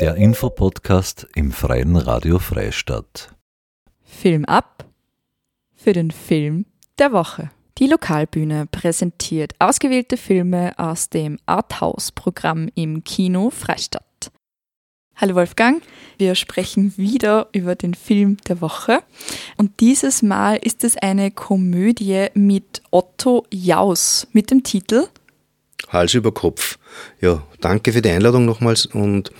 Der Infopodcast im Freien Radio Freistadt. Film ab für den Film der Woche. Die Lokalbühne präsentiert ausgewählte Filme aus dem Arthouse-Programm im Kino Freistadt. Hallo Wolfgang, wir sprechen wieder über den Film der Woche. Und dieses Mal ist es eine Komödie mit Otto Jaus mit dem Titel Hals über Kopf. Ja, danke für die Einladung nochmals und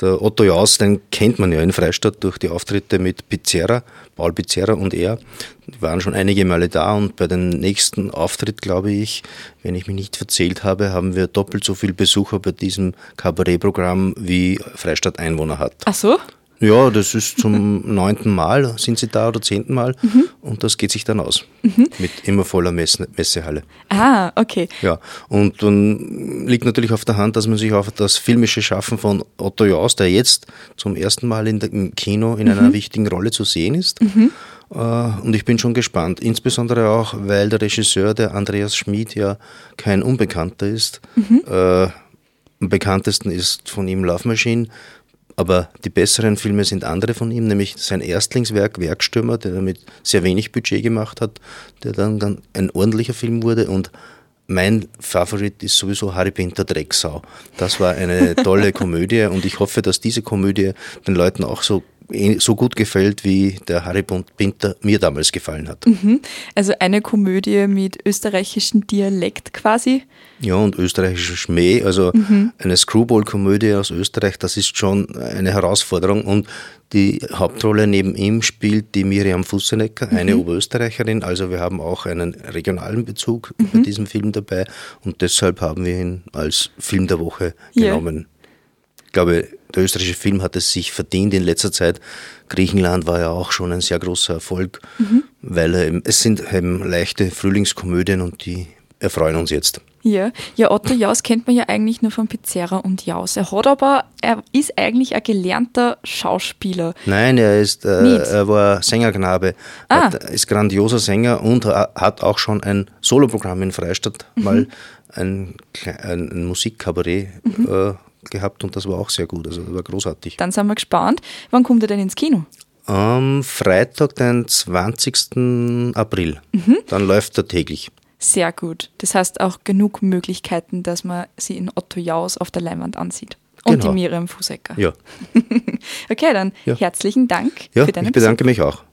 der Otto Jaus, den kennt man ja in Freistadt durch die Auftritte mit Pizzerra, Paul Pizzerra und er. Die waren schon einige Male da und bei dem nächsten Auftritt, glaube ich, wenn ich mich nicht verzählt habe, haben wir doppelt so viele Besucher bei diesem Kabarettprogramm wie Freistadt Einwohner hat. Ach so? Ja, das ist zum neunten Mal, sind sie da oder zehnten Mal mhm. und das geht sich dann aus. Mhm. Mit immer voller Messe, Messehalle. Ah, okay. Ja, und dann liegt natürlich auf der Hand, dass man sich auf das filmische Schaffen von Otto Jaus, der jetzt zum ersten Mal in der, im Kino in mhm. einer wichtigen Rolle zu sehen ist. Mhm. Äh, und ich bin schon gespannt, insbesondere auch, weil der Regisseur, der Andreas Schmid, ja kein Unbekannter ist. Mhm. Äh, am bekanntesten ist von ihm Love Machine aber die besseren Filme sind andere von ihm, nämlich sein Erstlingswerk Werkstürmer, der er mit sehr wenig Budget gemacht hat, der dann ein ordentlicher Film wurde und mein Favorit ist sowieso Harry Pinter Drecksau. Das war eine tolle Komödie und ich hoffe, dass diese Komödie den Leuten auch so so gut gefällt, wie der Harry Pinter mir damals gefallen hat. Mhm. Also eine Komödie mit österreichischem Dialekt quasi. Ja, und österreichischer Schmäh, also mhm. eine Screwball-Komödie aus Österreich, das ist schon eine Herausforderung. Und die Hauptrolle neben ihm spielt die Miriam Fussenecker, eine mhm. Oberösterreicherin. Also wir haben auch einen regionalen Bezug mhm. bei diesem Film dabei und deshalb haben wir ihn als Film der Woche genommen. Yeah. Ich glaube, der österreichische Film hat es sich verdient in letzter Zeit. Griechenland war ja auch schon ein sehr großer Erfolg, mhm. weil eben, es sind eben leichte Frühlingskomödien und die erfreuen uns jetzt. Ja, ja, Otto Jaus kennt man ja eigentlich nur von Pizzerra und Jaus. Er hat aber, er ist eigentlich ein gelernter Schauspieler. Nein, er ist, äh, er war Sängerknabe, ah. hat, ist grandioser Sänger und hat auch schon ein Soloprogramm in Freistadt mhm. mal ein, ein, Musikkabarett mhm. äh, gehabt und das war auch sehr gut. Also das war großartig. Dann sind wir gespannt. Wann kommt er denn ins Kino? Am Freitag, den 20. April. Mhm. Dann läuft er täglich. Sehr gut. Das heißt auch genug Möglichkeiten, dass man sie in Otto Jaus auf der Leinwand ansieht. Und genau. die Miriam Fusecker. Ja. okay, dann ja. herzlichen Dank ja, für deine Ich bedanke Besuch. mich auch.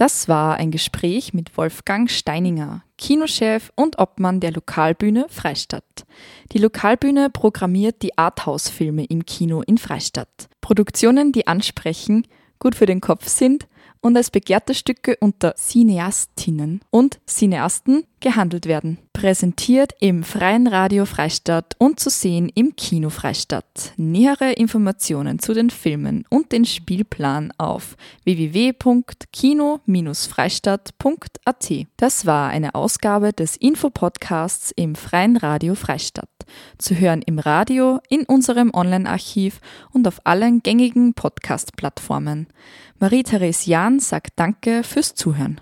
Das war ein Gespräch mit Wolfgang Steininger, Kinochef und Obmann der Lokalbühne Freistadt. Die Lokalbühne programmiert die Arthouse-Filme im Kino in Freistadt. Produktionen, die ansprechen, gut für den Kopf sind und als begehrte Stücke unter Cineastinnen und Cineasten gehandelt werden. Präsentiert im Freien Radio Freistadt und zu sehen im Kino Freistadt. Nähere Informationen zu den Filmen und den Spielplan auf www.kino-freistadt.at. Das war eine Ausgabe des Infopodcasts im Freien Radio Freistadt. Zu hören im Radio, in unserem Online-Archiv und auf allen gängigen Podcast-Plattformen. Marie-Therese Jahn sagt Danke fürs Zuhören.